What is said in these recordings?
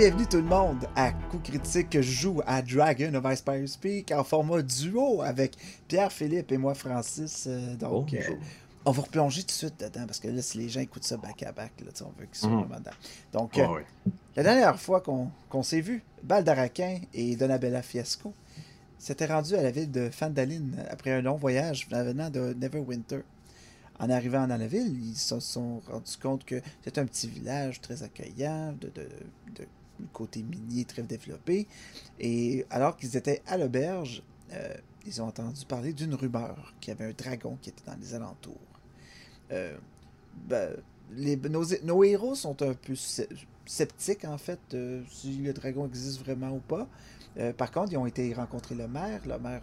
Bienvenue tout le monde à Coup Critique que je joue à Dragon of Ice Speak en format duo avec Pierre-Philippe et moi Francis. Euh, donc, euh, on va replonger tout de suite dedans parce que là, si les gens écoutent ça back à back, on veut qu'ils soient vraiment dedans. Donc, euh, la dernière fois qu'on s'est vu, Baldaraquin et Donabella Fiasco s'étaient rendus à la ville de Fandaline après un long voyage venant de Neverwinter. En arrivant dans la ville, ils se sont rendus compte que c'était un petit village très accueillant, de, côté minier très développé. Et alors qu'ils étaient à l'auberge, euh, ils ont entendu parler d'une rumeur qu'il y avait un dragon qui était dans les alentours. Euh, ben, nos, héros sont un peu sceptiques, en fait, euh, si le dragon existe vraiment ou pas. Par contre, ils ont été rencontrer le maire. Le maire,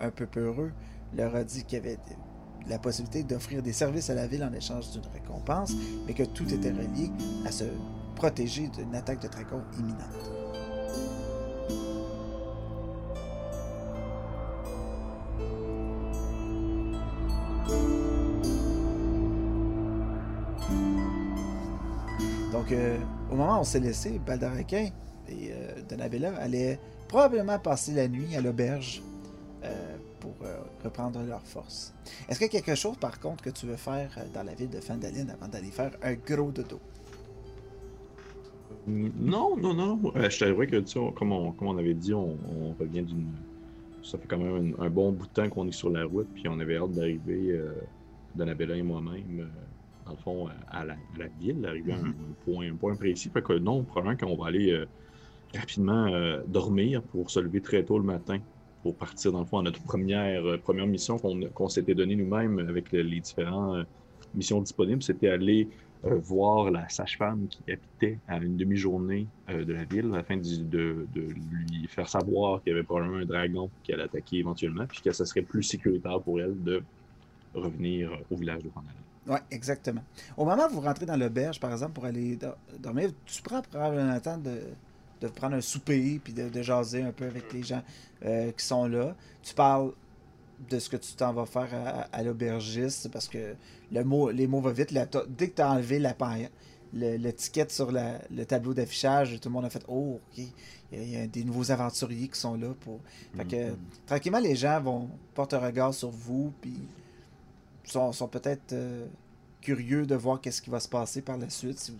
un peu peureux, leur a dit qu'il y avait la possibilité d'offrir des services à la ville en échange d'une récompense, mais que tout était relié à ce protégé d'une attaque de dragon imminente. Donc, euh, au moment où on s'est laissé, Baldaraquin et euh, Donabella allaient probablement passer la nuit à l'auberge euh, pour reprendre leur force. Est-ce qu'il y a quelque chose, par contre, que tu veux faire dans la ville de Fandaline avant d'aller faire un gros dodo? Non, non, non. Euh, je t'avouerais que, tu sais, comme on, comme on avait dit, on, revient d'une. Ça fait quand même un, bon bout de temps qu'on est sur la route, puis on avait hâte d'arriver, euh, Donabella et moi-même, euh, dans le fond, à la, ville, d'arriver à un, mm-hmm. point, un point précis. Fait que non, probablement qu'on va aller euh, rapidement dormir pour se lever très tôt le matin pour partir, dans le fond, à notre première, première mission qu'on s'était donnée nous-mêmes avec les différentes missions disponibles. C'était aller euh, voir la sage-femme qui habitait à une demi-journée euh, de la ville afin de, lui faire savoir qu'il y avait probablement un dragon qui allait attaquer éventuellement, puis que ce serait plus sécuritaire pour elle de revenir au village de Vandalin. Oui, exactement. Au moment où vous rentrez dans l'auberge, par exemple, pour aller dormir, tu prends probablement le temps de, de prendre un souper puis de, jaser un peu avec les gens euh, qui sont là. Tu parles de ce que tu t'en vas faire à, l'aubergiste parce que le mot, les mots vont vite. dès que tu as enlevé la l'étiquette sur le tableau d'affichage, tout le monde a fait Oh, ok, il y, a, des nouveaux aventuriers qui sont là pour. Fait que mm-hmm. tranquillement, les gens vont porter un regard sur vous, puis sont, sont peut-être euh, curieux de voir qu'est-ce qui va se passer par la suite,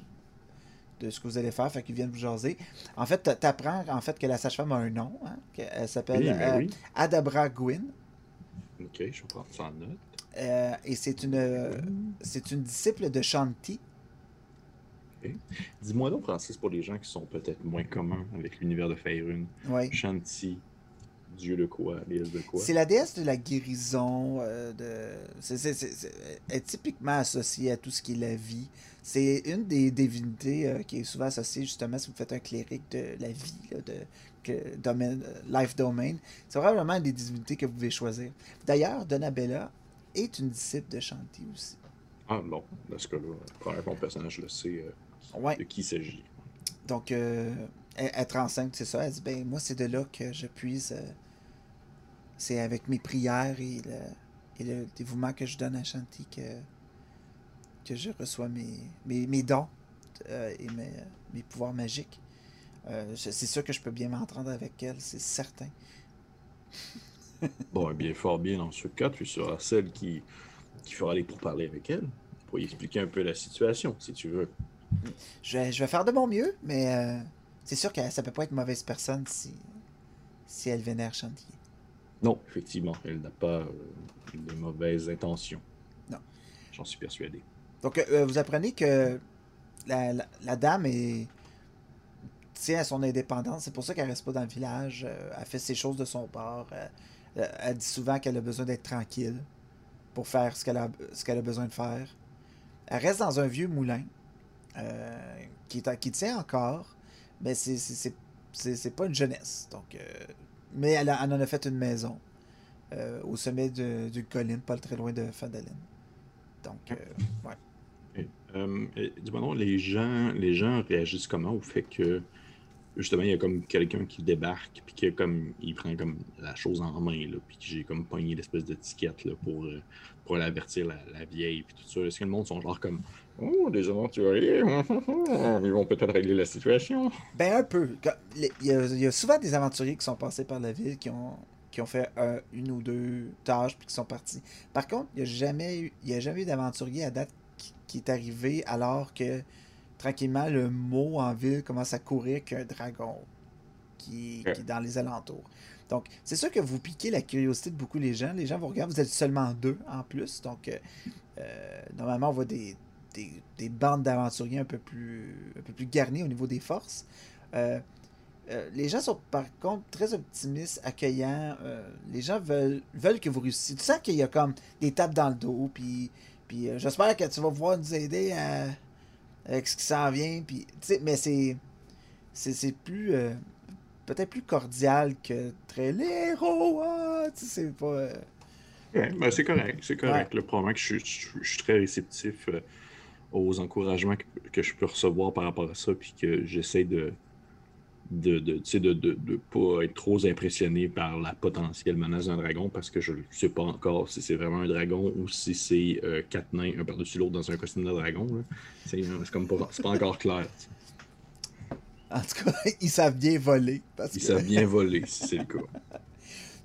de ce que vous allez faire, fait qu'ils viennent vous jaser. En fait, tu apprends en fait, que la sage-femme a un nom, hein, elle s'appelle ben euh, Adabra Gwyn. Ok, je vais prendre ça en note. Euh, et c'est une, c'est une disciple de Shanti. Dis-moi donc, Francis, pour les gens qui sont peut-être moins communs avec l'univers de Faerun, Shanti, dieu de quoi, déesse de quoi C'est la déesse de la guérison. Euh, de... c'est, elle est typiquement associée à tout ce qui est la vie. C'est une des divinités euh, qui est souvent associée justement si vous faites un cléric de la vie, de que, domaine, Life Domain. C'est vraiment des divinités que vous pouvez choisir. D'ailleurs, Donabella est une disciple de Shanti aussi. Ah bon, dans ce cas-là, mon personnage le sait euh, de qui il s'agit. Donc, euh, être enceinte, c'est ça. Elle dit, ben moi, c'est de là que je puise. Euh, c'est avec mes prières et le, et le, dévouement que je donne à Shanti que, que je reçois mes, mes, mes dons et mes, mes pouvoirs magiques. Euh, c'est sûr que je peux bien m'entendre avec elle, c'est certain. bon, bien, fort bien dans ce cas, tu seras celle qui, qui fera les pourparlers avec elle pour y expliquer un peu la situation, si tu veux. Je vais, je vais faire de mon mieux, mais euh, c'est sûr que ça peut pas être une mauvaise personne si, si elle vénère Chantier. Non, effectivement, elle n'a pas euh, de mauvaises intentions. Non. J'en suis persuadé. Donc, vous apprenez que la, la dame est tient à son indépendance. C'est pour ça qu'elle reste pas dans le village. Euh, elle fait ses choses de son part. Euh, euh, elle dit souvent qu'elle a besoin d'être tranquille pour faire ce qu'elle a, ce qu'elle a besoin de faire. Elle reste dans un vieux moulin qui, qui tient encore, mais c'est, pas une jeunesse. Donc, mais elle, en a fait une maison au sommet d'une colline, pas très loin de Fandaline. Donc, ouais. dis-moi non, les gens, les gens réagissent comment au fait que justement, il y a comme quelqu'un qui débarque, puis qui comme, il prend comme la chose en main, là, puis j'ai comme pogné l'espèce d'étiquette là, pour, euh, pour l'avertir la, la, vieille, puis tout ça. Est-ce que le monde sont genre comme Oh, des aventuriers, ils vont peut-être régler la situation? Ben, un peu. Il y, a, souvent des aventuriers qui sont passés par la ville, qui ont, qui ont fait une ou deux tâches, puis qui sont partis. Par contre, il n'y a jamais eu, il y a jamais eu d'aventurier à date qui, qui est arrivé alors que tranquillement, le mot en ville commence à courir qu'un dragon qui, est dans les alentours. Donc, c'est sûr que vous piquez la curiosité de beaucoup les gens. Les gens vous regardent, vous êtes seulement deux en plus. Donc, euh, euh, normalement, on voit des, des, bandes d'aventuriers un peu plus un peu plus garnies au niveau des forces. Euh, les gens sont par contre très optimistes, accueillants. les gens veulent, veulent que vous réussissiez. Tu sens qu'il y a comme des tapes dans le dos. Puis, puis j'espère que tu vas pouvoir nous aider à, avec ce qui s'en vient. Puis, mais c'est, c'est, plus. Euh, peut-être plus cordial que très les héros. Ah, c'est pas. Euh, ben, c'est correct. C'est correct. Le problème, que je, suis très réceptif euh, aux encouragements que, que, je peux recevoir par rapport à ça. Puis que j'essaie de de ne de, de, de, pas être trop impressionné par la potentielle menace d'un dragon parce que je ne sais pas encore si c'est vraiment un dragon ou si c'est euh, quatre nains un par-dessus l'autre dans un costume de dragon. C'est comme pas, pas encore clair. En tout cas, ils savent bien voler. Parce ils savent bien voler, si c'est le cas.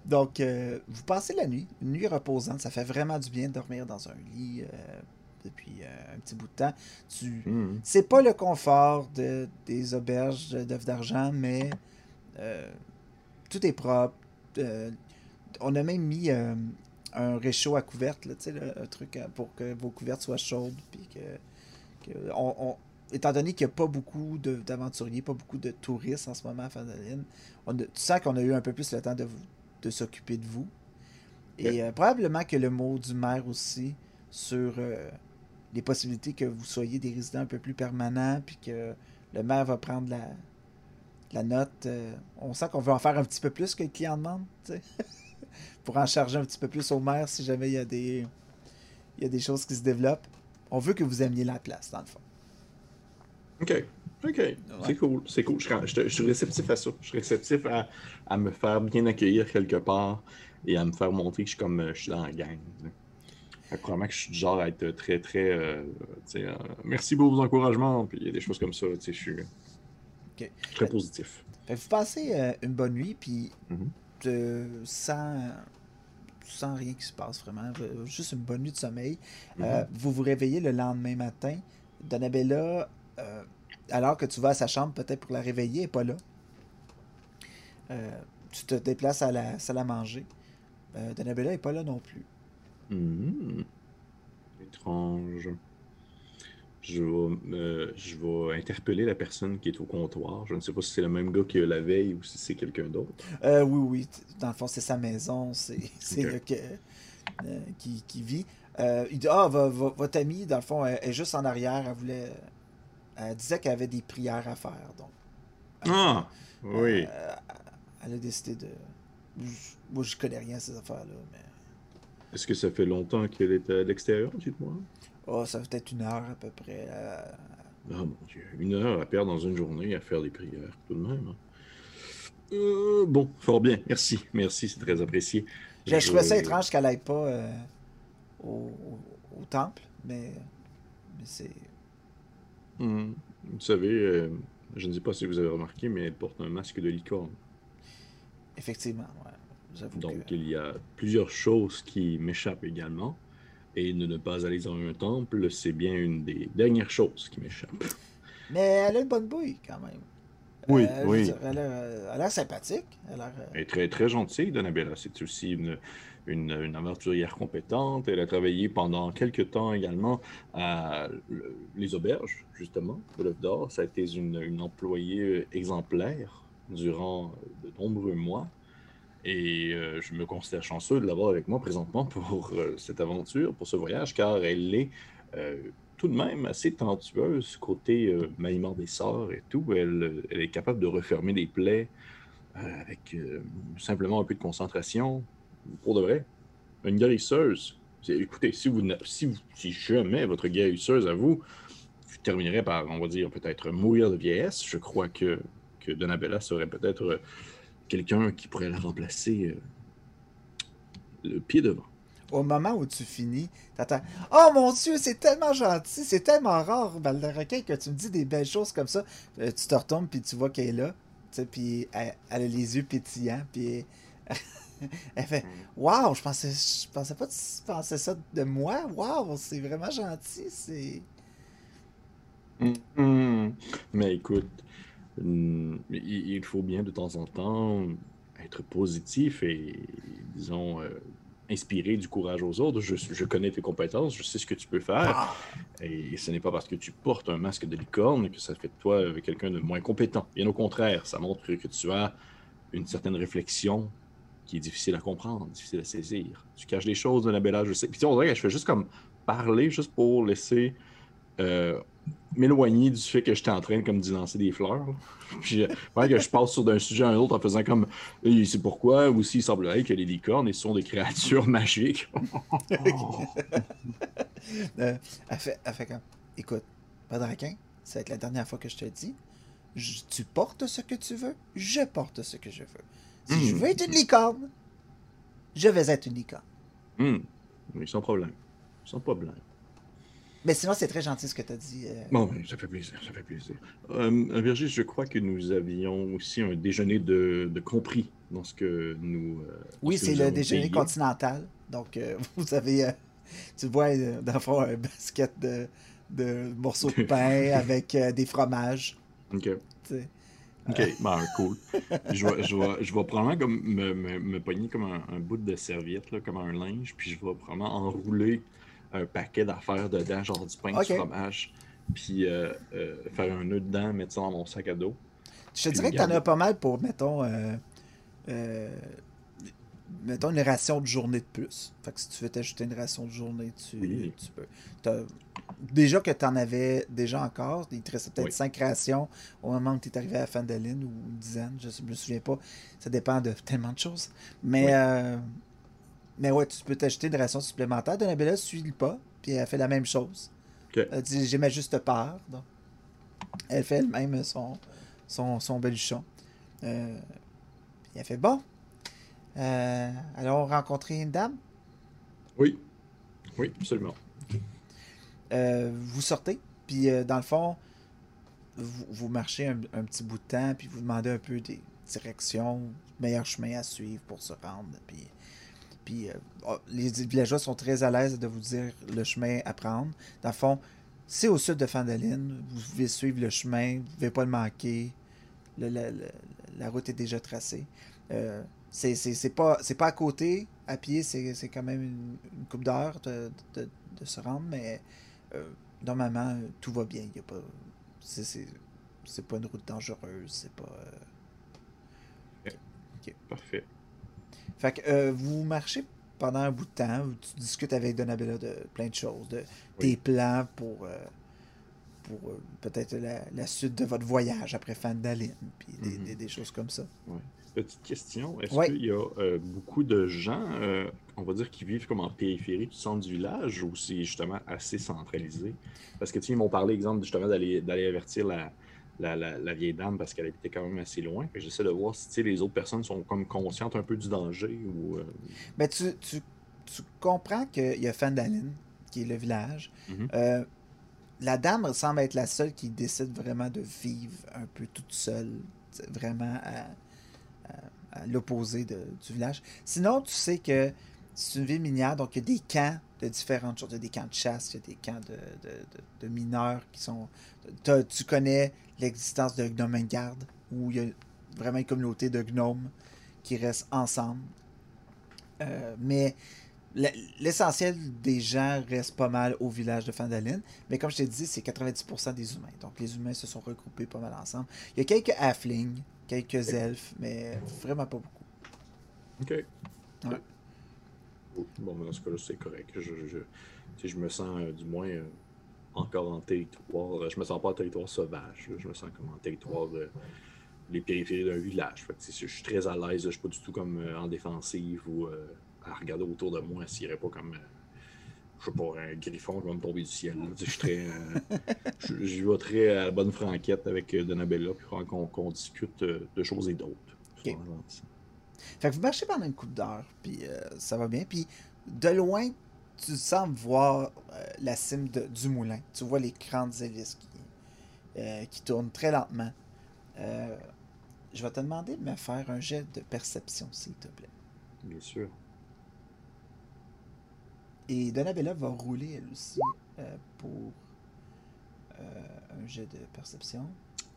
Donc, euh, vous passez la nuit, une nuit reposante. Ça fait vraiment du bien de dormir dans un lit. Euh, depuis euh, un petit bout de temps. Tu... Hmm. C'est pas le confort de, des auberges d'œufs d'argent, mais euh, tout est propre. Euh, on a même mis un réchaud à couverte, un truc pour que vos couvertes soient chaudes. Puis que, on, étant donné qu'il n'y a pas beaucoup d'aventuriers, pas beaucoup de touristes en ce moment à Fandaline, on tu sens qu'on a eu un peu plus le temps de, vous, de s'occuper de vous. Et probablement que le mot du maire aussi sur les possibilités que vous soyez des résidents un peu plus permanents, puis que le maire va prendre la, la note. Euh, on sent qu'on veut en faire un petit peu plus que le client demande, pour en charger un petit peu plus au maire si jamais il y a des, il y a des choses qui se développent. On veut que vous aimiez la place, dans le fond. OK. OK. C'est cool. C'est cool. Je, suis réceptif à ça. Je suis réceptif à, à, me faire bien accueillir quelque part et à me faire montrer que je suis comme je suis dans la gang. Probablement que je suis du genre à être très, très. Euh, euh, merci pour vos encouragements. Puis il y a des choses comme ça. Je suis très positif. vous passez euh, une bonne nuit, puis mm-hmm. sans, sans rien qui se passe vraiment. Juste une bonne nuit de sommeil? Mm-hmm. vous vous réveillez le lendemain matin. Donabella, alors que tu vas à sa chambre, peut-être pour la réveiller, n'est pas là. tu te déplaces à la salle à manger. Donabella n'est pas là non plus. Hmm. Étrange. Je vais, je vais interpeller la personne qui est au comptoir. Je ne sais pas si c'est le même gars que la veille ou si c'est quelqu'un d'autre. Euh, oui, oui. Dans le fond, c'est sa maison. C'est le que, euh, qui, qui, vit. Euh, il dit Ah, votre amie, dans le fond, elle, est juste en arrière. Elle voulait. Elle disait qu'elle avait des prières à faire. Donc, ah, oui. elle a décidé de. Moi, je connais rien à ces affaires-là, mais. Est-ce que ça fait longtemps qu'elle est à l'extérieur, dites-moi? Oh, ça fait peut-être une heure à peu près. Ah mon Dieu, une heure à perdre dans une journée à faire des prières, tout de même. Hein. Euh, bon, fort bien, merci, merci, c'est très apprécié. Je, trouvais ça étrange qu'elle n'aille pas euh, au, temple, mais, mais c'est... Hmm. Vous savez, euh, je ne sais pas si vous avez remarqué, mais elle porte un masque de licorne. Effectivement, ouais. Donc, il y a plusieurs choses qui m'échappent également. Et ne, ne pas aller dans un temple, c'est bien une des dernières choses qui m'échappe. Mais elle a une bonne bouille, quand même. Oui, euh, oui. elle, a l'air sympathique. Elle, euh, elle, est très, très gentille, Donabella. C'est aussi une, une, une, aventurière compétente. Elle a travaillé pendant quelques temps également à les auberges, justement, de l'œuf d'or. Ça a été une, une employée exemplaire durant de nombreux mois. Et euh, je me considère chanceux de l'avoir avec moi présentement pour euh, cette aventure, pour ce voyage, car elle est euh, tout de même assez talentueuse côté maniement des sorts et tout. Elle, est capable de refermer des plaies avec simplement un peu de concentration. Pour de vrai, une guérisseuse. Écoutez, si, vous, jamais votre guérisseuse à vous, vous terminerez par, on va dire, peut-être mourir de vieillesse, je crois que que Donabella serait peut-être quelqu'un qui pourrait la remplacer le pied devant. Au moment où tu finis, t'attends Oh mon Dieu, c'est tellement gentil, c'est tellement rare, requin que tu me dis des belles choses comme ça. tu te retournes, puis tu vois qu'elle est là, puis elle, elle, a les yeux pétillants, puis elle fait Waouh, je pensais, je pensais pas que tu pensais ça de moi. Waouh, c'est vraiment gentil. C'est. Mm-hmm. Mais écoute, il faut bien de temps en temps être positif et, disons, euh, inspirer du courage aux autres. Je, connais tes compétences, je sais ce que tu peux faire. Ah. Et ce n'est pas parce que tu portes un masque de licorne que ça fait de toi quelqu'un de moins compétent. Bien au contraire, ça montre que tu as une certaine réflexion qui est difficile à comprendre, difficile à saisir. Tu caches les choses de la belle âge, je sais. Puis on dirait que je fais juste comme parler, juste pour laisser euh, m'éloigner du fait que j'étais en train comme d'y lancer des fleurs. Puis euh, que je passe sur d'un sujet à un autre en faisant comme c'est pourquoi aussi il semblerait que les licornes sont des créatures magiques. euh, elle, fait, elle fait comme écoute, Padraquin, ça va être la dernière fois que je te dis. tu portes ce que tu veux, je porte ce que je veux. Si je hmm. veux être une licorne, je vais être une licorne. Hmm. Oui, sans problème. Sans problème. Mais sinon, c'est très gentil ce que tu as dit. Euh. Bon, ça fait plaisir, ça fait plaisir. Euh, Virgile, je crois que nous avions aussi un déjeuner de, compris dans ce que nous. Euh, oui, c'est le déjeuner continental. Donc, vous avez, tu vois, fond, un basket de, de morceaux de pain avec des fromages. OK. Ok, ben cool. je, vais, je, vais, je vais probablement comme me, me, me pogner comme un, bout de serviette, là, comme un linge, puis je vais probablement enrouler un paquet d'affaires dedans, genre du pain, du fromage, puis euh, euh, faire un nœud dedans, mettre ça dans mon sac à dos. Je te dirais que t'en as pas mal pour, mettons, euh, mettons une ration de journée de plus. Fait que si tu veux t'ajouter une ration de journée, tu, tu peux. Déjà que tu en avais déjà encore, il te restait peut-être 5 rations au moment où tu es arrivé à la fin de ligne ou une dizaine, je ne me souviens pas. Ça dépend de tellement de choses. Mais mais ouais, tu peux t'acheter une ration supplémentaire. Donabella ne suit pas, puis elle fait la même chose. Elle dit J'ai ma juste part. Donc. Elle fait elle-même son, son, son beluchon. Euh, puis elle fait Bon, euh, allons rencontrer une dame? Oui. Oui, absolument. Euh, vous sortez, puis euh, dans le fond, vous, vous marchez un, un, petit bout de temps, puis vous demandez un peu des directions, meilleur chemin à suivre pour se rendre. Puis puis euh, oh, les villageois sont très à l'aise de vous dire le chemin à prendre. Dans le fond, c'est au sud de Fandaline. Vous pouvez suivre le chemin, vous ne pouvez pas le manquer. la route est déjà tracée. Euh, c'est pas, pas à côté, à pied, c'est quand même une, coupe d'heure de, se rendre, mais euh, normalement, tout va bien. Y a pas, c'est pas une route dangereuse, c'est pas. Parfait. Fait que euh, vous marchez pendant un bout de temps, tu discutes avec Donabella de plein de choses, de tes plans pour, euh, pour euh, peut-être la, suite de votre voyage après Fandaline, puis des, mhm. choses comme ça. Petite question, est-ce qu'il y a beaucoup de gens, on va dire, qui vivent comme en périphérie du centre du village ou c'est justement assez centralisé? Parce que tu sais, ils m'ont parlé, exemple, justement, d'aller avertir la, la, vieille dame parce qu'elle était quand même assez loin. J'essaie de voir si les autres personnes sont comme conscientes un peu du danger. ou. Euh, Mais tu, tu, comprends qu'il y a Fandaline, qui est le village. Mhm. Euh, la dame semble être la seule qui décide vraiment de vivre un peu toute seule, vraiment à, l'opposé du village. Sinon, tu sais que c'est une ville minière, donc il y a des camps de différentes choses. Il y a des camps de chasse, il y a des camps de, mineurs qui sont. Tu connais l'existence de Gnomengarde, où il y a vraiment une communauté de gnomes qui restent ensemble. Euh, mais l'essentiel des gens reste pas mal au village de Fandaline. Mais comme je t'ai dit, c'est 90% des humains. Donc les humains se sont regroupés pas mal ensemble. Il y a quelques halflings, quelques elfes, mais vraiment pas beaucoup. Ok. Bon, dans ce cas-là, c'est correct. Je, je, je, me sens euh, du moins euh, encore en territoire. Euh, je me sens pas en territoire sauvage. Je me sens comme en territoire les périphéries d'un village. je suis très à l'aise. Je suis pas du tout comme en défensive ou à regarder autour de moi s'il n'y aurait pas comme je sais pas, un griffon qui va me tomber du ciel. Je suis très. Je, vais très à la bonne franquette avec Donabella, puis qu'on discute de choses et d'autres. Fait que vous marchez pendant une coupe d'heure, puis ça va bien. Puis de loin, tu sembles voir la cime du moulin. Tu vois les grandes hélices qui, qui tournent très lentement. je vais te demander de me faire un jet de perception, s'il te plaît. Bien sûr. Et Donabella va rouler elle aussi euh, pour euh, un jet de perception.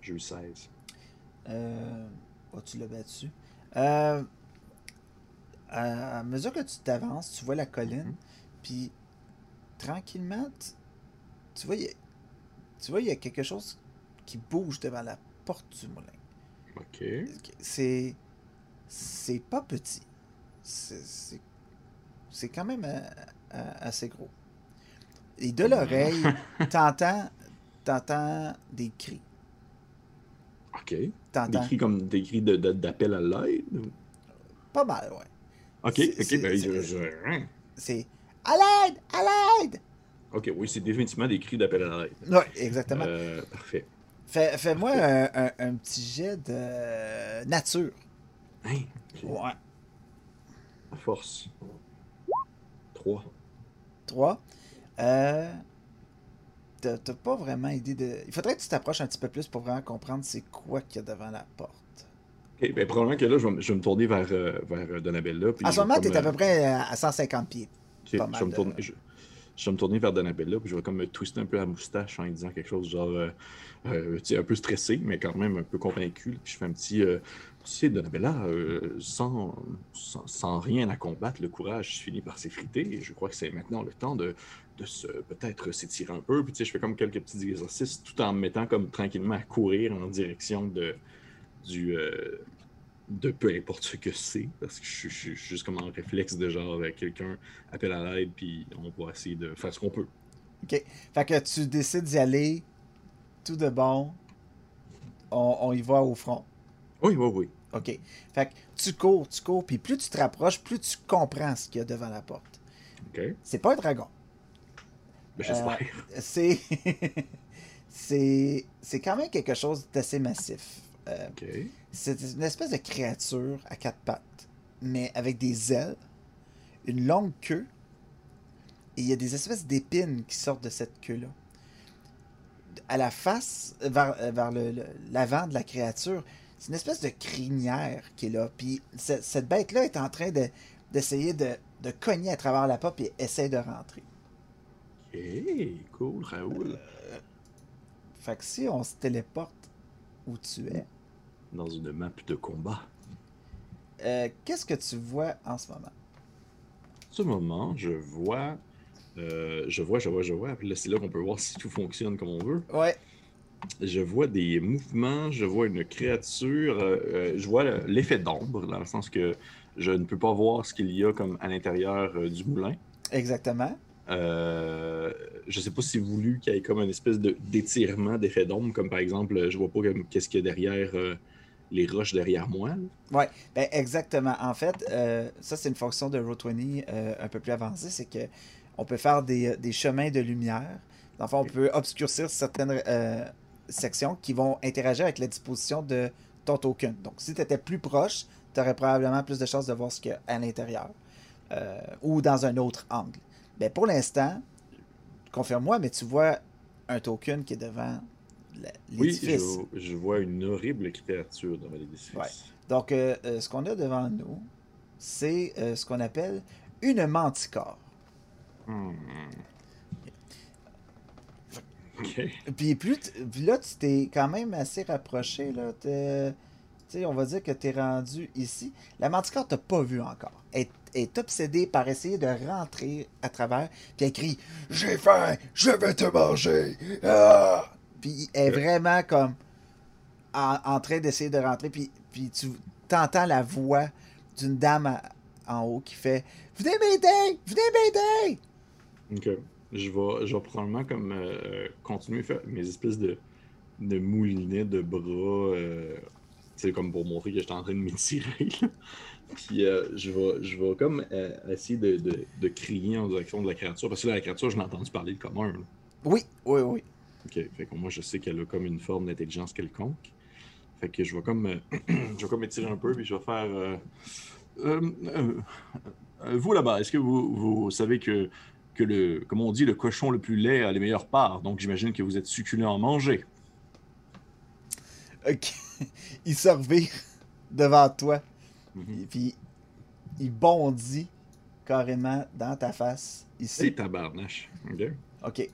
J'ai eu 16. Euh, oh, tu l'as battu? Euh, à, mesure que tu t'avances, tu vois la colline, mhm. puis tranquillement, tu, vois, tu vois, il y a quelque chose qui bouge devant la porte du moulin. Ok. C'est. C'est pas petit. C'est c'est quand même euh, assez gros. Et de l'oreille, t'entends, t'entends des cris. OK. Des cris comme des cris d'appel à l'aide? Pas mal, ouais. OK, OK, ben je... Hein? C'est à l'aide! À l'aide! OK, oui, c'est définitivement des cris d'appel à l'aide. Oui, exactement. Euh, parfait. Fais-moi un, un, petit jet de nature. Hein? Ouais. force. 3. 3. Euh, T'as pas vraiment idée de. Il faudrait que tu t'approches un petit peu plus pour vraiment comprendre c'est quoi qu'il y a devant la porte. Ok, ben probablement que là, je vais, me tourner vers, euh, vers euh, Donabella. en ce moment, tu es à peu près à 150 pieds. je, vais me tourner, je, vais me tourner vers Donabella, puis je vais comme me twister un peu la moustache en disant quelque chose genre. Euh, euh un peu stressé, mais quand même un peu convaincu. Je fais un petit. Tu sais, Donabella, euh, sans, sans, rien à combattre, le courage finit par s'effriter. Et je crois que c'est maintenant le temps de, de se peut-être s'étirer un peu. Puis je fais comme quelques petits exercices tout en me mettant comme tranquillement à courir en direction de, du, euh, de peu importe ce que c'est. Parce que je, suis juste comme en réflexe de genre, avec quelqu'un appelle à l'aide, puis on va essayer de faire ce qu'on peut. OK. Fait que tu décides d'y aller tout de bon. On, on y va au front. Oui, oui, oui. OK. Fait que tu cours, tu cours, puis plus tu te rapproches, plus tu comprends ce qu'il y a devant la porte. OK. C'est pas un dragon. Ben, j'espère. Euh, c'est. c'est quand même quelque chose d'assez massif. Euh, OK. C'est une espèce de créature à quatre pattes, mais avec des ailes, une longue queue, et il y a des espèces d'épines qui sortent de cette queue-là. À la face, vers, vers l'avant de la créature, c'est une espèce de crinière qui est là. Puis cette bête-là est en train d'essayer de, cogner à travers la porte et essaie de rentrer. Hey, cool, Raoul. Euh, fait que si on se téléporte où tu es. Dans une map de combat. Euh, qu'est-ce que tu vois en ce moment? En ce moment, je vois. Euh, je vois, je vois, je vois. C'est là qu'on peut voir si tout fonctionne comme on veut. Ouais je vois des mouvements, je vois une créature, euh, je vois l'effet d'ombre, dans le sens que je ne peux pas voir ce qu'il y a comme à l'intérieur du moulin. Exactement. Euh, je sais pas si voulu qu'il y ait comme une espèce d'étirement d'effet d'ombre, comme par exemple, je vois pas qu'est-ce qu'il y a derrière les roches derrière moi. Oui, ben exactement. En fait, ça c'est une fonction de Roll20 un peu plus avancée, c'est que on peut faire des, des, chemins de lumière. Enfin, on peut obscurcir certaines sections qui vont interagir avec la disposition de ton token. Donc, si tu étais plus proche, tu aurais probablement plus de chances de voir ce qu'il y a à l'intérieur euh, ou dans un autre angle. Mais pour l'instant, confirme-moi, mais tu vois un token qui est devant l'édifice. Oui, je, vois une horrible créature devant l'édifice. Donc, euh, euh, ce qu'on a devant nous, c'est ce qu'on appelle une manticore. Hmm. Puis, plus là, tu t'es quand même assez rapproché. Là, on va dire que tu es rendu ici. La manticore t'a pas vu encore. Elle est obsédée par essayer de rentrer à travers. Puis elle crie J'ai faim, je vais te manger. Ah! Puis elle est vraiment comme en, train d'essayer de rentrer. Puis, puis tu entends la voix d'une dame en haut qui fait Venez m'aider, venez m'aider. Ok je vais, je vais probablement comme euh, continuer à faire mes espèces de, de moulinets de bras. Euh, C'est comme pour montrer que j'étais en train de m'étirer. Puis euh, je, vais, je vais comme euh, essayer de, de, de, crier en direction de la créature. Parce que là, la créature, je l'ai entendu parler le commun. Oui, oui, oui. Ok, fait que moi, je sais qu'elle a comme une forme d'intelligence quelconque. Fait que je vais comme, euh, je vais comme étirer un peu, puis je vais faire. vous là-bas, est-ce que vous, vous savez que, que le, comme on dit, le cochon le plus laid a les meilleures parts? Donc j'imagine que vous êtes succulent à manger. Ok. Il se revire devant toi. Mhm. Et puis, il bondit carrément dans ta face. Ici. C'est tabarnache. Ok. Ok.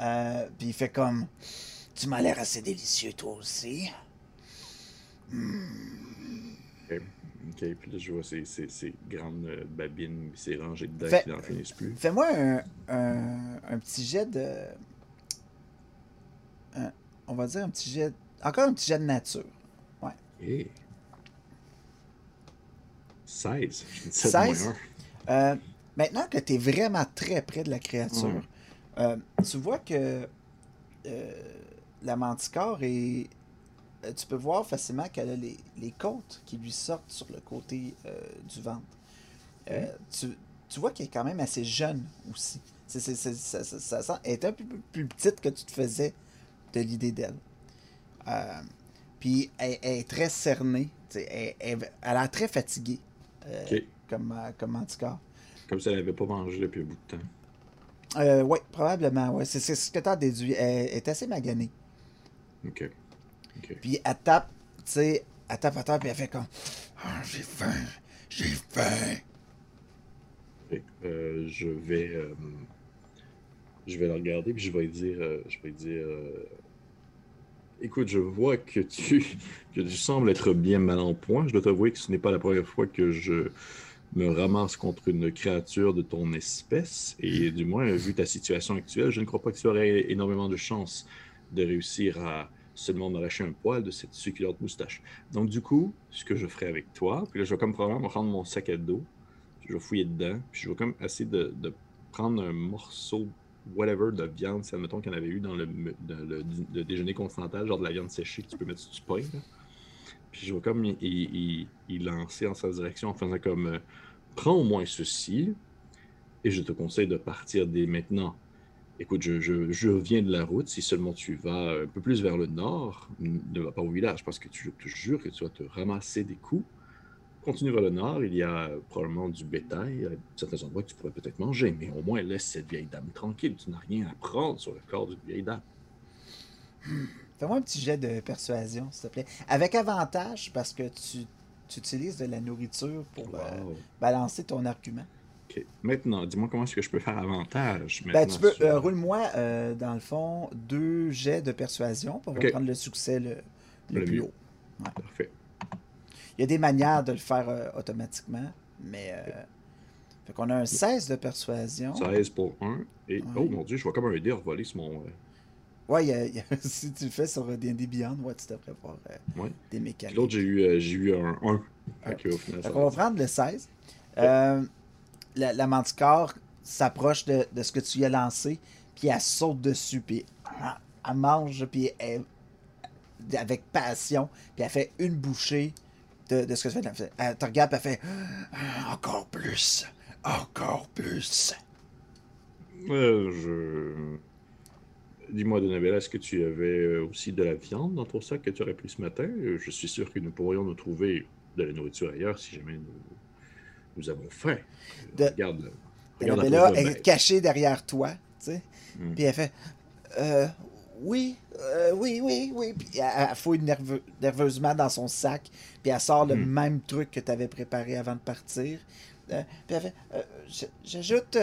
Euh, puis il fait comme Tu m'as l'air assez délicieux, toi aussi. Ok. Ok. Puis là, je vois ces, ces, ces grandes euh, babines, ces rangées de dents Fait- qui n'en finissent plus. Fais-moi un, un, un petit jet de. un- on va dire un petit jet. Encore un petit jet de nature. Hey. 16. J'ai dit 7 16? moins Euh, maintenant que tu es vraiment très près de la créature, euh, tu vois que euh, la manticore est. Tu peux voir facilement qu'elle a les, les côtes qui lui sortent sur le côté du ventre. Tu, tu vois qu'elle est quand même assez jeune aussi. Ça, ça- ça sent- elle est un peu plus petite que tu te faisais de l'idée d'elle. Puis elle, elle est très cernée. Elle, elle, elle a très fatiguée euh, comme, euh, comme manticore. Comme si elle n'avait pas mangé depuis un bout de temps. Euh, oui, probablement. Ouais. C'est ce que tu as déduit. Elle est assez maganée. Ok. Ok. Puis elle tape, tu sais, elle tape à terre, puis elle fait comme Ah, J'ai faim, j'ai faim. Euh, je vais. euh, je vais la regarder, puis je vais lui dire. je vais lui dire. Écoute, je vois que tu, que tu sembles être bien mal en point. Je dois t'avouer que ce n'est pas la première fois que je me ramasse contre une créature de ton espèce. Et du moins, vu ta situation actuelle, je ne crois pas que tu aurais énormément de chance de réussir à seulement m'arracher un poil de cette succulente moustache. Donc, du coup, ce que je ferai avec toi, puis là, je vais comme probablement prendre mon sac à dos, je vais fouiller dedans, puis je vais comme essayer de prendre un morceau, whatever, de viande, si admettons qu'il y en avait eu dans le, déjeuner continental, genre de la viande séchée que tu peux mettre sur du pain. là. Puis je vais comme y lancer en sa direction en faisant comme euh, prends au moins ceci, et je te conseille de partir dès maintenant. Écoute, je, je, je viens de la route. Si seulement tu vas un peu plus vers le nord, ne va pas au village, parce que tu, je te jure que tu vas te ramasser des coups. Continue vers le nord, il y a probablement du bétail, à certains endroits que tu pourrais peut-être manger, mais au moins laisse cette vieille dame tranquille. Tu n'as rien à prendre sur le corps d'une vieille dame. Fais-moi un petit jet de persuasion, s'il te plaît. Avec avantage, parce que tu, tu utilises de la nourriture pour euh, balancer ton argument. Ok. Maintenant, dis-moi comment est-ce que je peux faire avantage Ben, tu peux, sur- euh, roule-moi, euh, dans le fond, deux jets de persuasion pour Ok. prendre le succès le, le Le plus mieux. haut. Parfait. Il y a des manières de le faire euh, automatiquement, mais. Euh, fait qu'on a un 16 de persuasion. 16 pour 1. Et, Ouais. oh mon dieu, je vois comme un dé revoler sur mon. euh, Ouais, il y a- il y a- si tu le fais sur D&D Beyond, ouais, tu devrais voir euh, Ouais. des mécaniques. l'autre, j'ai eu, euh, j'ai eu un 1. Ouais. Fait qu'au final, qu'on va prendre le 16. Euh, la, la manticore s'approche de, de ce que tu y as lancé, puis elle saute dessus, puis elle, elle mange, puis elle, avec passion, puis elle fait une bouchée de, de ce que tu fais. Elle, te regarde, elle fait encore plus, encore plus. Euh, je. Dis-moi, Donabella, est-ce que tu avais euh, aussi de la viande dans ton sac que tu aurais pris ce matin? Je suis sûr que nous pourrions nous trouver de la nourriture ailleurs si jamais nous, nous avons faim. Euh, De- Regarde, regarde la Annabella pauvre est cachée derrière toi, tu sais. Hmm. Puis elle fait euh, Oui, euh, oui, oui, oui. Puis elle, elle fouille nerveux- nerveusement dans son sac. Puis elle sort le Hmm. même truc que tu avais préparé avant de partir. Euh, puis elle fait euh, J'ajoute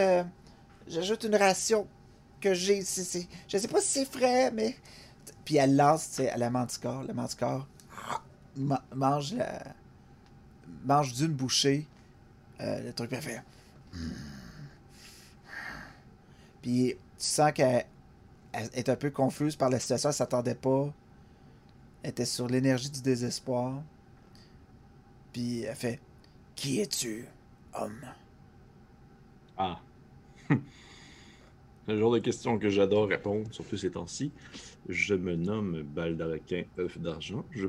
j'ajoute une ration que j'ai. Je sais pas si c'est frais, mais. Puis elle lance tu sais, à la manticore. La manticore ma- mange la. mange d'une bouchée le truc. Puis elle fait. Puis tu sens qu'elle elle est un peu confuse par la situation, elle s'attendait pas. Elle était sur l'énergie du désespoir. Puis elle fait Qui es-tu, homme? Ah. le genre de question que j'adore répondre, surtout ces temps-ci. Je me nomme Baldaraquin œuf d'argent. Je,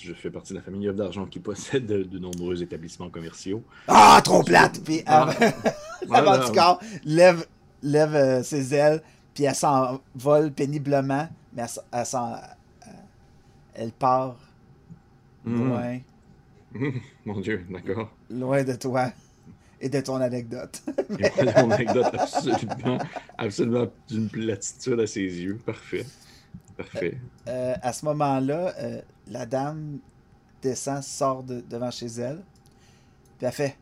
je fais partie de la famille œuf d'argent qui possède de, nombreux établissements commerciaux. Ah, trop plate! Puis ah. avant du corps, lève, lève euh, ses ailes, puis elle s'envole péniblement, mais elle, elle, elle part hmm. loin. Mon Dieu, d'accord. Loin de toi et de ton anecdote. et mon anecdote absolument, absolument d'une platitude à ses yeux. Parfait. Parfait. Euh, à ce moment-là, euh, la dame descend, sort devant chez elle. Puis elle fait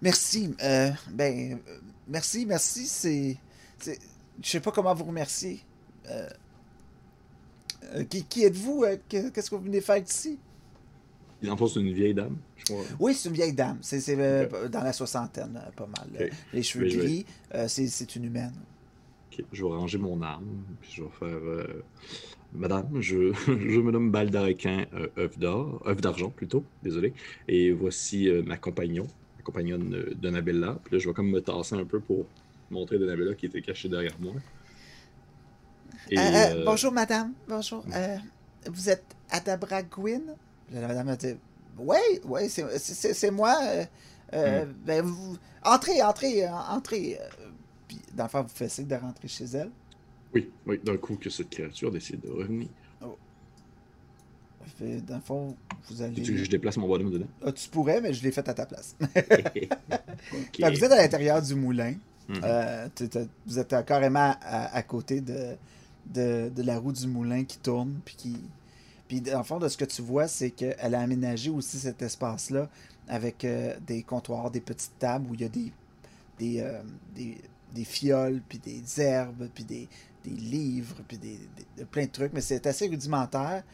Merci. Euh, ben, merci, merci. C'est. Je sais pas comment vous remercier. qui, qui êtes-vous? Qu'est-ce que vous venez faire ici? En fait, c'est une vieille dame, je crois. Oui, c'est une vieille dame. C'est dans la soixantaine, pas mal. Les cheveux gris, c'est une humaine. Je vais ranger mon arme, puis je vais faire. Madame, je, je, me nomme Baldarequin euh, œuf d'or, œuf d'argent plutôt, désolé. Et voici euh, ma compagnon, ma compagnonne euh, Donabella. Puis là, je vais comme me tasser un peu pour montrer Donabella qui était cachée derrière moi. bonjour, madame. Bonjour. vous êtes Adabra Gwyn? La madame a dit Oui, oui, c'est moi. Hmm. ben, vous... Entrez, entrez, entrez. Puis, dans le fond, vous faites de rentrer chez elle. Oui, oui, d'un coup que cette créature décide de revenir. Oh. Fait, dans le fond, vous allez. Tu veux que je déplace mon bonhomme dedans? Ah, Tu pourrais, mais je l'ai fait à ta place. vous êtes à l'intérieur du moulin. Mhm. Euh, vous êtes carrément à, côté de, de, la roue du moulin qui tourne. Puis, qui... puis le fond, de ce que tu vois, c'est qu'elle a aménagé aussi cet espace-là avec euh, des comptoirs, des petites tables où il y a des, des, euh, des, des fioles, puis des herbes, puis des, des livres, puis des, plein de trucs, mais c'est assez rudimentaire.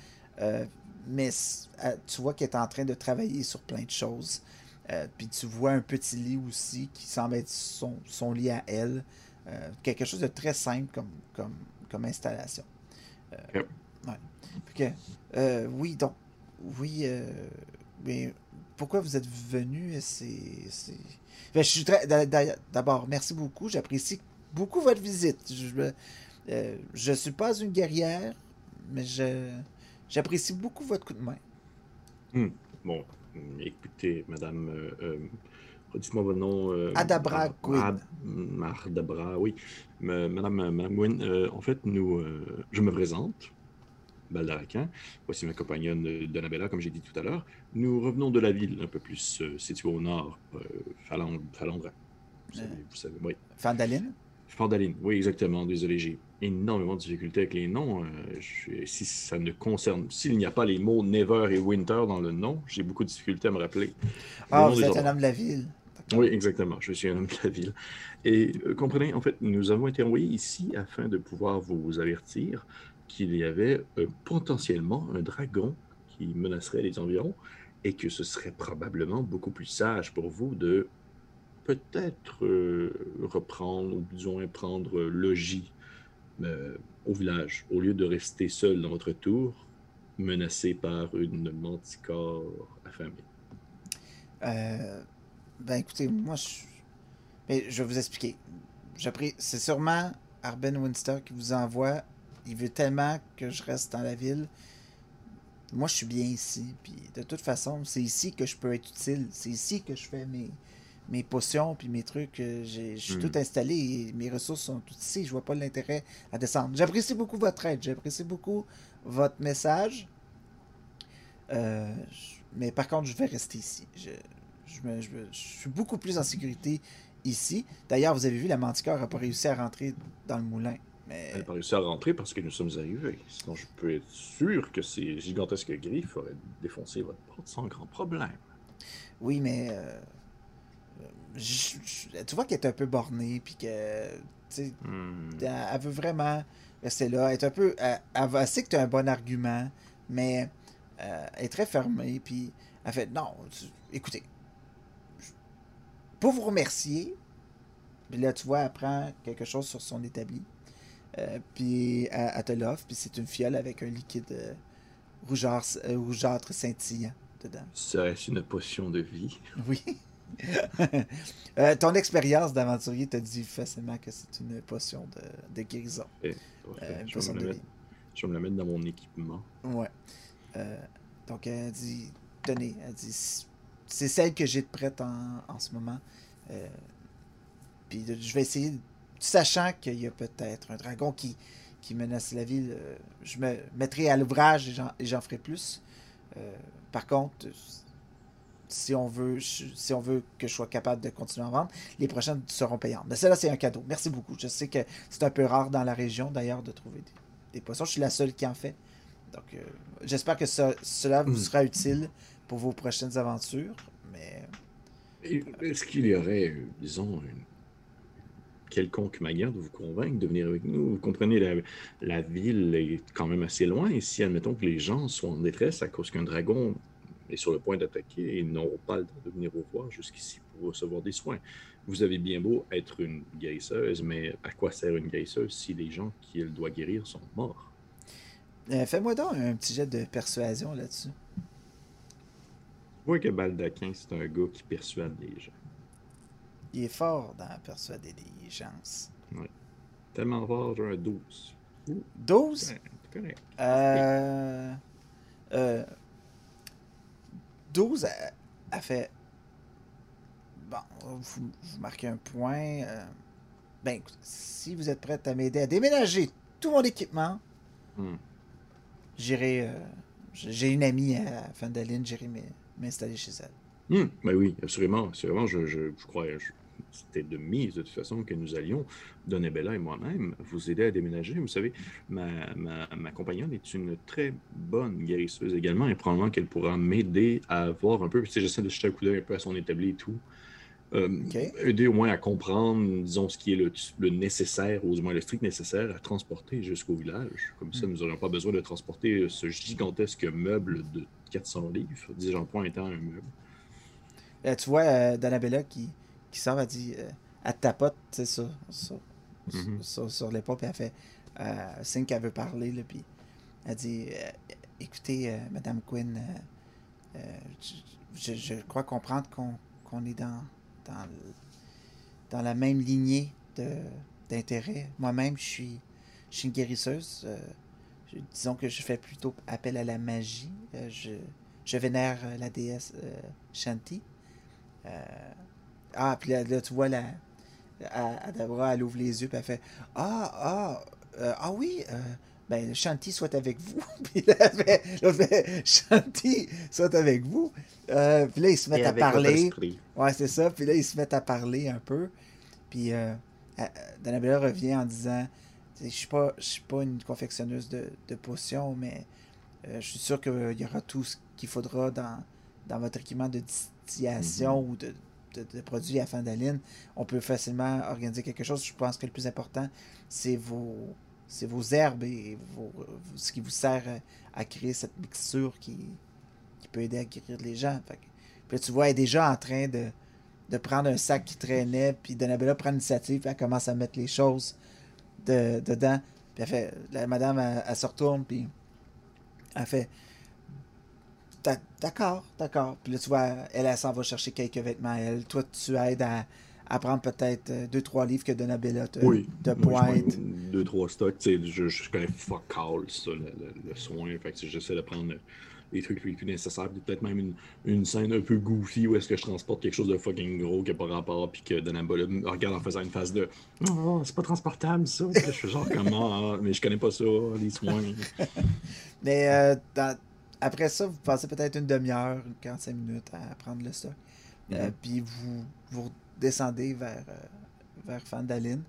Mais tu vois qu'elle est en train de travailler sur plein de choses. Euh, puis tu vois un petit lit aussi qui semble être son, son lit à elle. quelque chose de très simple comme, comme, comme installation. Ouais. oui, donc, oui, mais pourquoi vous êtes venu? C'est. Ben, je suis très. D'abord, merci beaucoup. J'apprécie beaucoup votre visite. Je, euh, je ne suis pas une guerrière, mais je j'apprécie beaucoup votre coup de main. Hmm. Bon, écoutez, madame, euh, euh, dites-moi votre nom. Adabra Gwyn. Adabra, oui. madame, madame Gwyn, en fait, nous, je me présente. Baldaracan. Voici ma compagnonne Donabella, comme j'ai dit tout à l'heure. Nous revenons de la ville, un peu plus située au nord, Falandra. Vous, vous savez, oui. Fandaline? Fandaline, oui, exactement. Désolé, j'ai énormément de difficultés avec les noms. Euh, si ça ne concerne, s'il n'y a pas les mots Never et Winter dans le nom, j'ai beaucoup de difficultés à me rappeler. Ah, vous êtes un homme de la ville. Oui, exactement. Je suis un homme de la ville. Et euh, comprenez, en fait, nous avons été envoyés ici afin de pouvoir vous avertir qu'il y avait euh, potentiellement un dragon qui menacerait les environs et que ce serait probablement beaucoup plus sage pour vous de peut-être reprendre, ou disons prendre logis au village, au lieu de rester seul dans votre tour, menacé par une manticore affamée? Euh, ben écoutez, moi je. Mais je vais vous expliquer. C'est sûrement Arben Winster qui vous envoie. Il veut tellement que je reste dans la ville. Moi, je suis bien ici. Puis de toute façon, c'est ici que je peux être utile. C'est ici que je fais mes, mes potions puis mes trucs, euh, je suis tout hmm. installé et mes ressources sont toutes ici. Je vois pas l'intérêt à descendre. J'apprécie beaucoup votre aide, j'apprécie beaucoup votre message. Euh, mais par contre, je vais rester ici. Je, suis beaucoup plus en sécurité ici. D'ailleurs, vous avez vu, la manticore n'a pas réussi à rentrer dans le moulin. Mais... Elle n'a pas réussi à rentrer parce que nous sommes arrivés. Sinon, je peux être sûr que ces gigantesques griffes auraient défoncé votre porte sans grand problème. Oui, mais euh, tu vois qu'elle est un peu bornée, puis que, hmm. elle, veut vraiment rester là. Elle est un peu, elle, sait que tu as un bon argument, mais euh, elle est très fermée, puis elle fait, non, écoutez, pour vous remercier, puis là, tu vois, elle prend quelque chose sur son établi, euh, puis elle, te l'offre, puis c'est une fiole avec un liquide euh, rougeâtre, rougeâtre scintillant dedans. Serait-ce une potion de vie? Oui. Euh, ton expérience d'aventurier te dit facilement que c'est une potion de, de guérison. Eh, je, vais me je, vais me la mettre dans mon équipement. Ouais. donc, elle dit Tenez, elle dit C'est celle que j'ai de prête en, en ce moment. puis je vais essayer, sachant qu'il y a peut-être un dragon qui, qui menace la ville, je me mettrai à l'ouvrage et j'en ferai plus. par contre, si on veut, si on veut que je sois capable de continuer à vendre, les prochaines seront payantes. Mais celle-là, c'est un cadeau. Merci beaucoup. Je sais que c'est un peu rare dans la région, d'ailleurs, de trouver des, poissons. Je suis la seule qui en fait. Donc, euh, j'espère que cela vous hmm. sera utile pour vos prochaines aventures. Mais. Est-ce qu'il y aurait, disons, une quelconque manière de vous convaincre de venir avec nous? Vous comprenez, la, la, ville est quand même assez loin. Et si, admettons que les gens sont en détresse à cause qu'un dragon est sur le point d'attaquer et n'auront pas le temps de venir vous voir jusqu'ici pour recevoir des soins. Vous avez bien beau être une guérisseuse, mais à quoi sert une guérisseuse si les gens qui doit guérir sont morts? Euh, fais-moi donc un petit jet de persuasion là-dessus. Moi que Baldaquin, c'est un gars qui persuade les gens. Il est fort dans persuader les gens. Oui. Tellement fort, j'ai un 12. 12? correct. Euh... Euh... 12 a, fait. Bon, vous, marquez un point. Euh, ben, si vous êtes prête à m'aider à déménager tout mon équipement, hmm. j'irai. Euh, j'ai une amie à Fandaline, j'irai m'installer chez elle. Hmm. Ben oui, absolument. Absolument, je, je, je crois c'était de mise de toute façon que nous allions, Donabella et moi-même, vous aider à déménager. Vous savez, ma, ma, ma, compagnonne est une très bonne guérisseuse également et probablement qu'elle pourra m'aider à voir un peu, j'essaie de jeter un coup d'œil un peu à son établi et tout. Euh, aider au moins à comprendre, disons, ce qui est le, le, nécessaire, ou du moins le strict nécessaire à transporter jusqu'au village. Comme ça, hmm. nous n'aurions pas besoin de transporter ce gigantesque meuble de 400 livres, disons en point étant un meuble. Euh, tu vois, euh, Donabella qui, qui sort, elle dit, euh, elle tapote, tu sais, mm-hmm. sur, sur, l'épaule, puis elle fait euh, signe qu'elle veut parler, là, puis elle dit, euh, écoutez, euh, Madame Quinn, je, je, crois comprendre qu'on est dans, dans, dans la même lignée d'intérêt. Moi-même, je suis, je suis une guérisseuse. disons que je fais plutôt appel à la magie. je, je vénère la déesse Shanti. Ah, puis là, tu vois, la, Adabra, elle ouvre les yeux, puis elle fait Ah, ah, euh, ah oui, euh, ben, Shanti soit avec vous. puis là, elle fait, elle fait Shanti soit avec vous. Euh, puis là, ils se mettent à parler. Ouais, c'est ça. Puis là, ils se mettent à parler un peu. Puis euh, Danabella revient en disant Je suis pas, je suis pas une confectionneuse de, de potions, mais je suis sûr qu'il y aura tout ce qu'il faudra dans, dans votre équipement de distillation mm-hmm. ou de de, produits à Fandaline, on peut facilement organiser quelque chose. Je pense que le plus important, c'est vos, vos herbes et ce qui vous sert à, créer cette mixture qui, peut aider à guérir les gens. puis tu vois, elle est déjà en train de, prendre un sac qui traînait, puis Donabella prend l'initiative, elle commence à mettre les choses dedans. Puis elle fait, la madame, elle se retourne, puis elle fait D'accord, d'accord. Puis là, tu vois, elle, elle, s'en va chercher quelques vêtements. Elle, toi, tu aides à, à prendre peut-être euh, deux, trois livres que Donabella te, oui. te pointe. deux, trois stocks. Je, je connais fuck all, ça, le, le, soin. Fait que j'essaie de prendre les trucs les plus nécessaires. Peut-être même une, une, scène un peu goofy où est-ce que je transporte quelque chose de fucking gros qui n'a pas rapport, puis que Donabella me regarde en faisant une face de Oh, c'est pas transportable, ça. je suis genre comment, ah, mais je connais pas ça, les soins. mais euh, dans après ça, vous passez peut-être une demi-heure, 45 minutes à prendre le stock. Euh, mhm. puis vous, vous descendez vers, euh, vers Fandaline.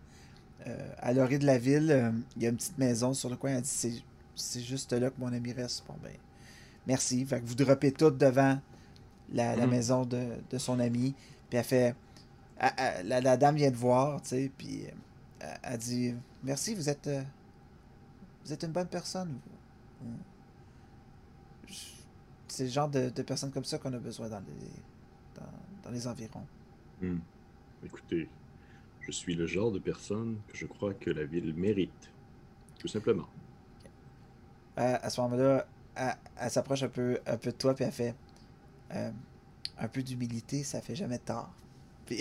Euh, à l'orée de la ville, il y a une petite maison sur le coin. Elle dit c'est juste là que mon ami reste. Bon, ben, merci. Fait que vous droppez tout devant la, mhm. maison de, son ami. Puis elle fait. la, dame vient de voir, tu sais. Puis elle dit Merci, vous êtes. vous êtes une bonne personne c'est le genre de, personnes comme ça qu'on a besoin dans les, dans, les environs. Hmm. Écoutez, je suis le genre de personne que je crois que la ville mérite. Tout simplement. à ce moment-là, elle, s'approche un peu, un peu de toi, puis elle fait euh, un peu d'humilité, ça fait jamais tort. Puis,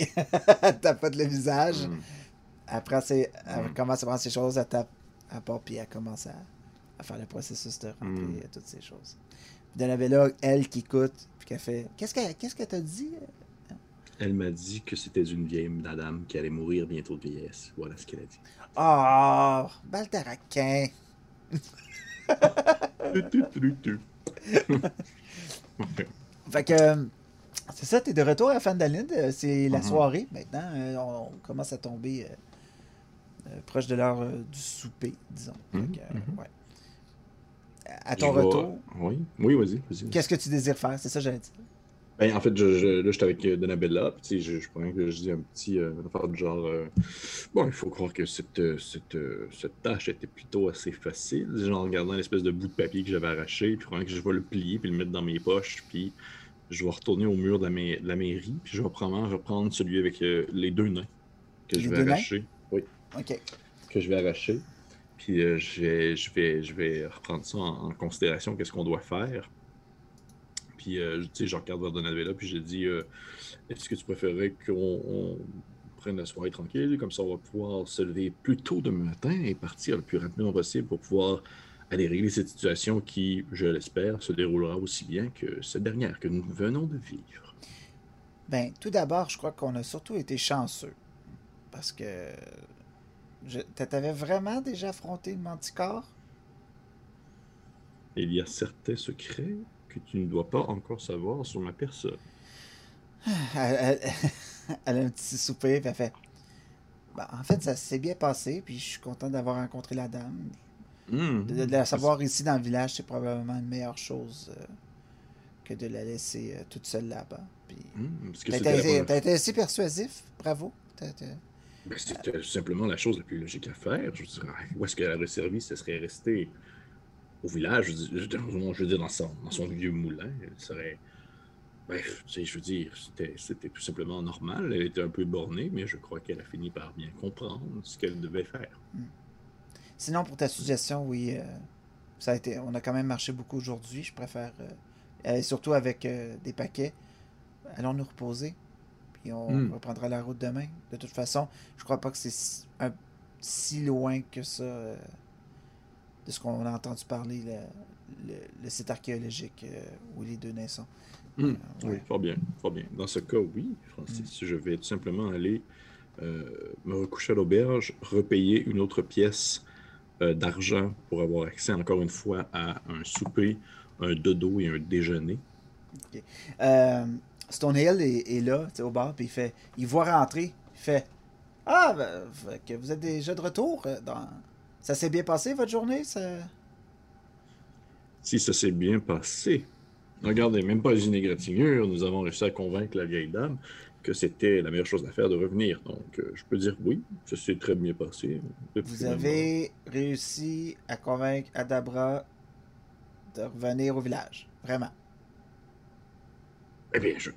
elle pas de le visage. Après, c'est, elle Mm. commence à prendre ces choses, elle tape à part, puis elle commence à, à faire le processus de remplir Mm. toutes ces choses. Puis Donabella, elle qui écoute, puis qu'elle fait Qu'est-ce qu'elle qu'est-ce qu'elle t'a dit? Elle m'a dit que c'était une vieille madame qui allait mourir bientôt de vieillesse. Voilà ce qu'elle a dit. Oh, Baltaraquin. Tu, tu. Fait que, c'est ça, t'es de retour à Fandalin. euh, C'est la Mhm. soirée maintenant. euh, on, on commence à tomber euh, proche de l'heure euh, du souper, disons. Mhm, que, euh, mhm. ouais. À ton Je retour, Oui, oui, vas-y. vas-y. qu'est-ce que tu désires faire? C'est ça, que j'allais dire. Ben, en fait, je, je- là, j'étais avec euh, Donabella, puis je, je pourrais que je dis un petit euh, affaire du genre. euh, bon, il faut croire que cette, cette, cette tâche était plutôt assez facile. Genre, en regardant l'espèce de bout de papier que j'avais arraché, puis vraiment que je vais le plier, puis le mettre dans mes poches, puis je vais retourner au mur de la, ma- de la mairie, puis je vais probablement reprendre celui avec euh, les deux nains que je vais arracher. Oui, Ok. que je vais arracher. Puis euh, je, vais, reprendre ça en, considération, qu'est-ce qu'on doit faire. Puis, euh, tu sais, je regarde vers Donabella, puis je dis euh, Est-ce que tu préférerais qu'on on prenne la soirée tranquille Comme ça, on va pouvoir se lever plus tôt demain matin et partir le plus rapidement possible pour pouvoir aller régler cette situation qui, je l'espère, se déroulera aussi bien que cette dernière que nous venons de vivre? Ben, tout d'abord, je crois qu'on a surtout été chanceux. Parce que. Je... T'avais vraiment déjà affronté le manticore? Il y a certains secrets que tu ne dois pas encore savoir sur ma personne. elle, elle- elle a un petit souper, puis elle fait. Ben, en fait, ça s'est bien passé, puis je suis content d'avoir rencontré la dame. Hmm. De, de la savoir ici dans le village, c'est probablement une meilleure chose euh, que de la laisser euh, toute seule là-bas. Puis... T'as la été, première t'as été assez persuasif, bravo. Ben, tout simplement la chose la plus logique à faire. Je dire, où est-ce qu'elle aurait servi Ce serait resté au village, je veux dire, dans son, dans son vieux moulin. Elle serait. Bref, je veux dire, c'était tout simplement normal. Elle était un peu bornée, mais je crois qu'elle a fini par bien comprendre ce qu'elle devait faire. Sinon, pour ta suggestion, oui, euh, ça a été, on a quand même marché beaucoup aujourd'hui. Je préfère, euh, surtout avec euh, des paquets. Allons nous reposer, puis on Hmm. reprendra la route demain. De toute façon, je crois pas que c'est si, un- si loin que ça euh, de ce qu'on a entendu parler, le, le- le site archéologique euh, où les deux nains sont. Hmm, Euh, Oui, ouais. fort bien, fort bien. Dans ce cas, oui, Francis, je vais tout simplement aller euh, me recoucher à l'auberge, repayer une autre pièce euh, d'argent pour avoir accès encore une fois à un souper, un dodo et un déjeuner. Euh, Stone Hill est, est là, au bar, puis il fait, il voit rentrer, il fait, ah, ben, fait que vous êtes déjà de retour. euh, Dans... Ça s'est bien passé votre journée, ça? Si ça s'est bien passé, regardez, même pas une égratignure, nous avons réussi à convaincre la vieille dame que c'était la meilleure chose à faire de revenir. Donc, euh, je peux dire oui, ça s'est très bien passé. Vous avez réussi à convaincre Adabra de revenir au village, vraiment. Eh bien, je,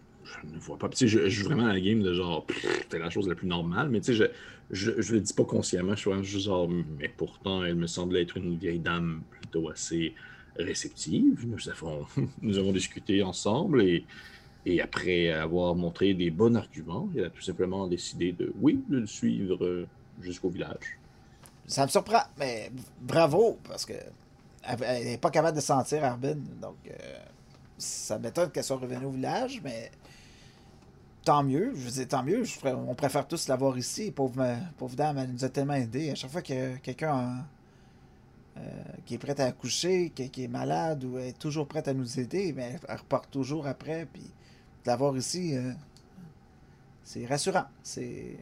ne vois pas. Tu sais, je, joue vraiment à la game de genre, c'est la chose la plus normale, mais tu sais, je, je, le dis pas consciemment, je suis vraiment juste genre, mais pourtant, elle me semblait être une vieille dame plutôt assez réceptive. Nous avons, nous avons discuté ensemble et, et après avoir montré des bons arguments, elle a tout simplement décidé de, oui, de le suivre jusqu'au village. Ça me surprend, mais bravo, parce que elle n'est pas capable de sentir Arbin, donc euh, ça m'étonne qu'elle soit revenue au village, mais tant mieux, je veux dire, tant mieux, je on préfère tous l'avoir ici, pauvre, pauvre dame, elle nous a tellement aidés, à chaque fois a quelqu'un en- euh, qui est prêt à accoucher, qui, qui est malade ou est toujours prête à nous aider, mais elle, repart toujours après, puis l'avoir ici, euh, c'est rassurant, c'est...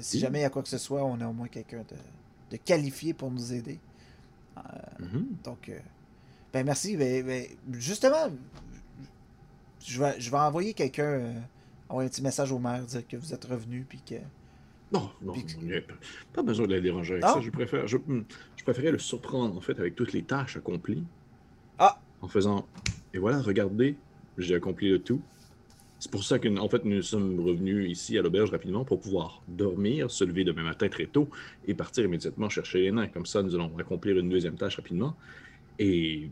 Si Oui. jamais il y a quoi que ce soit, on a au moins quelqu'un de, de qualifié pour nous aider. Mhm. Donc, euh, ben merci. Ben, ben, justement, je vais, je vais envoyer quelqu'un, euh, envoyer un petit message au maire, dire que vous êtes revenu, puis que. Non, non, pas, pas besoin de la déranger avec ça. Je préfère, je, hmm, je préférais le surprendre en fait avec toutes les tâches accomplies. Ah! En faisant, et voilà, regardez, j'ai accompli le tout. C'est pour ça que, en fait, nous sommes revenus ici à l'auberge rapidement pour pouvoir dormir, se lever demain matin très tôt et partir immédiatement chercher les nains. Comme ça, nous allons accomplir une deuxième tâche rapidement. Et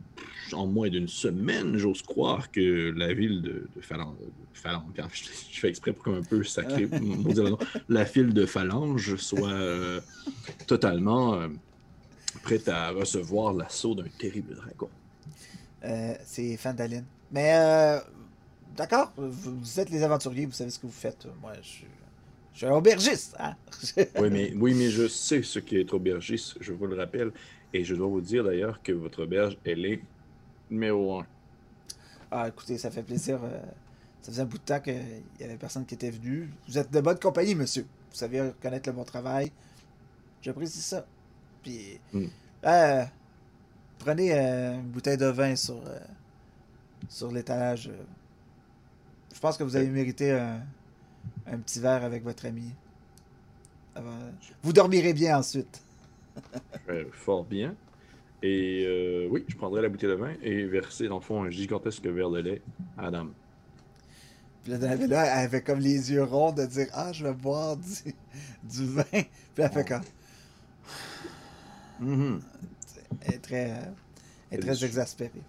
en moins d'une semaine, j'ose croire que la ville de, de Phalange, je, fais exprès pour un peu sacré, la ville de Phalange soit euh, totalement euh, prête à recevoir l'assaut d'un terrible dragon. Euh, c'est Fandaline. Mais d'accord, vous, êtes les aventuriers, vous savez ce que vous faites. Moi, je suis, je suis un aubergiste. Hein? oui, mais, oui, mais je sais ce qu'est être aubergiste, je vous le rappelle. Et je dois vous dire d'ailleurs que votre auberge, elle est numéro un. Ah, écoutez, ça fait plaisir. Euh, ça faisait un bout de temps qu'il n'y avait personne qui était venu. Vous êtes de bonne compagnie, monsieur. Vous savez reconnaître le bon travail. J'apprécie ça. Puis, hmm. euh, prenez euh, une bouteille de vin sur, sur l'étalage. Je pense que vous avez mérité un, un petit verre avec votre ami. Vous dormirez bien ensuite. fort bien. Et euh, oui, je prendrai la bouteille de vin et verser dans le fond un gigantesque verre de lait à Adam. Puis là, elle avait comme les yeux ronds de dire Ah, je vais boire du, du vin. Puis elle fait comme. Mm-hmm. Elle est très, elle est très exaspérée.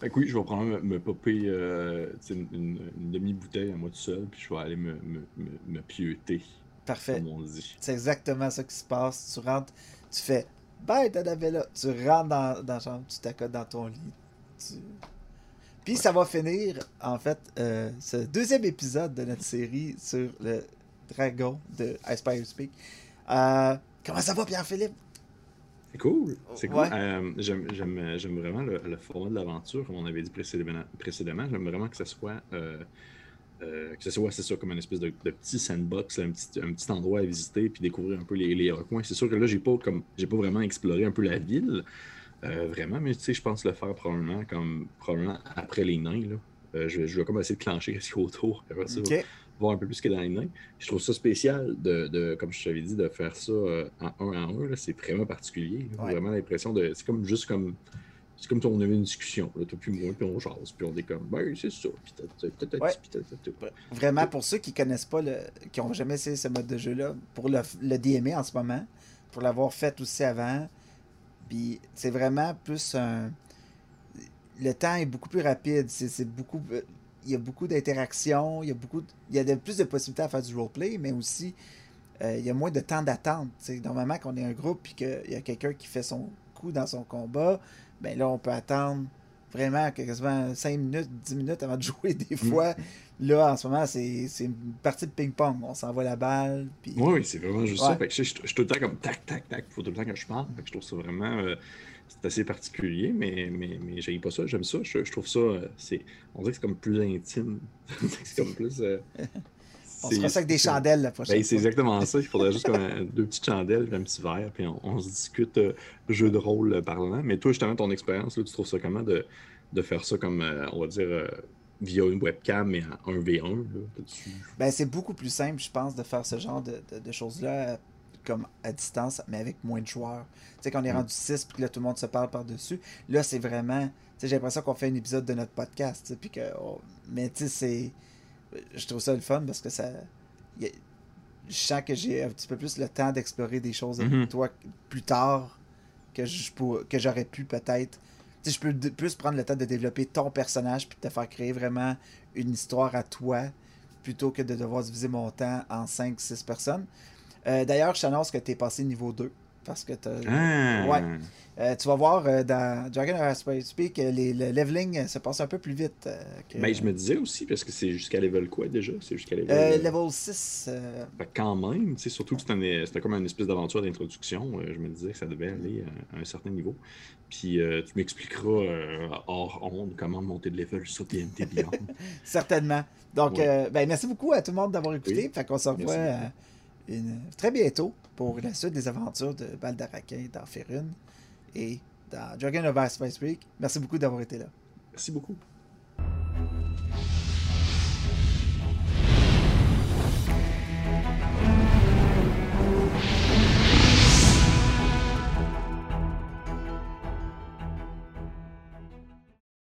Fait que oui, je vais prendre me, popper euh, une, une, demi-bouteille à moi tout seul, puis je vais aller me, me, me pieuter. Parfait. C'est exactement ça qui se passe. Tu rentres, tu fais Bye, là. Tu rentres dans, dans la chambre, tu t'accotes dans ton lit. Puis ça va finir, en fait, euh, ce deuxième épisode de notre série sur le dragon de Aspire Speak. Euh, comment ça va, Pierre-Philippe? C'est cool. C'est cool. Euh, j'aime vraiment le, format de l'aventure, comme on avait dit précédemment. précédemment. J'aime vraiment que ce soit euh, que ce soit, c'est ça, comme une espèce de, petit sandbox, un, petit, un petit endroit à visiter, puis découvrir un peu les, les recoins. C'est sûr que là, j'ai pas comme j'ai pas vraiment exploré un peu la ville, euh, vraiment, mais tu sais, je pense le faire probablement comme probablement après les nains. Là. Euh, je, je, vais comme essayer de clencher ce qu'il y a autour, voir un peu plus que dans les nains. Je trouve ça spécial de, de comme je t'avais dit, de faire ça en un en un. C'est vraiment particulier. Vraiment l'impression de. C'est comme juste comme c'est comme si on avait une discussion. Là, toi, puis moi, puis on jase, puis on est comme, ben, c'est ça. Puis ouais. Vraiment, pour ceux qui connaissent pas, le, qui n'ont jamais essayé ce mode de jeu-là, pour le, le DMA en ce moment, pour l'avoir fait aussi avant, puis c'est vraiment plus un. Le temps est beaucoup plus rapide. C'est beaucoup. Il y a beaucoup d'interactions, il y a beaucoup. Il y a de, plus de possibilités à faire du roleplay, mais aussi. Euh, il y a moins de temps d'attente. Normalement, quand on est un groupe et qu'il y a quelqu'un qui fait son coup dans son combat, ben là, on peut attendre vraiment quasiment 5 minutes, 10 minutes avant de jouer des mm. fois. Là, en ce moment, c'est une partie de ping-pong. On s'envoie la balle. Puis... Oui, c'est vraiment juste ça. je, suis tout le temps comme tac, tac, tac. Il faut tout le temps que je parle. je trouve ça vraiment. Euh, c'est assez particulier, mais, mais, mais j'aime pas ça. J'aime ça. Je, trouve ça. Euh, c'est on dirait que c'est comme plus intime. c'est comme plus. Euh, on se ça avec des chandelles la prochaine ben, C'est exactement ça. Il faudrait juste comme deux petites chandelles un petit verre, puis on, se discute euh, jeu de rôle parlant. Mais toi, justement, ton expérience, tu trouves ça comment de, de faire ça comme, euh, on va dire, euh, via une webcam, mais en 1v1? ben, c'est beaucoup plus simple, je pense, de faire ce genre de, de, choses-là comme à distance, mais avec moins de joueurs. Tu sais, quand on est mm. rendu 6 puis que là, tout le monde se parle par-dessus, là, c'est vraiment. Tu sais, j'ai l'impression qu'on fait un épisode de notre podcast, puis que. Mais tu sais, c'est je trouve ça le fun parce que ça. je sens que j'ai un petit peu plus le temps d'explorer des choses avec mhm. toi plus tard que je que j'aurais pu peut-être. Si je peux plus prendre le temps de développer ton personnage puis de te faire créer vraiment une histoire à toi plutôt que de devoir diviser mon temps en 5-6 personnes. Euh, d'ailleurs, je t'annonce que tu es passé niveau 2 parce que tu ah. Ouais. Euh, tu vas voir euh, dans Dragon of Space Speak, euh, les, le leveling se passe un peu plus vite. que... Mais ben, je me disais aussi, parce que c'est jusqu'à level quoi déjà? C'est jusqu'à level. level 6. quand même, surtout que c'était comme une espèce d'aventure d'introduction. je me disais que ça devait aller à, un certain niveau. Puis tu m'expliqueras hors honte comment monter de level sur TNT Beyond. Certainement. Donc, ben, merci beaucoup à tout le monde d'avoir écouté. Fait qu'on se revoit très bientôt pour la suite des aventures de Baldaraquin dans Ferune et dans Dragon of Ice Week. Merci beaucoup d'avoir été là. Merci beaucoup.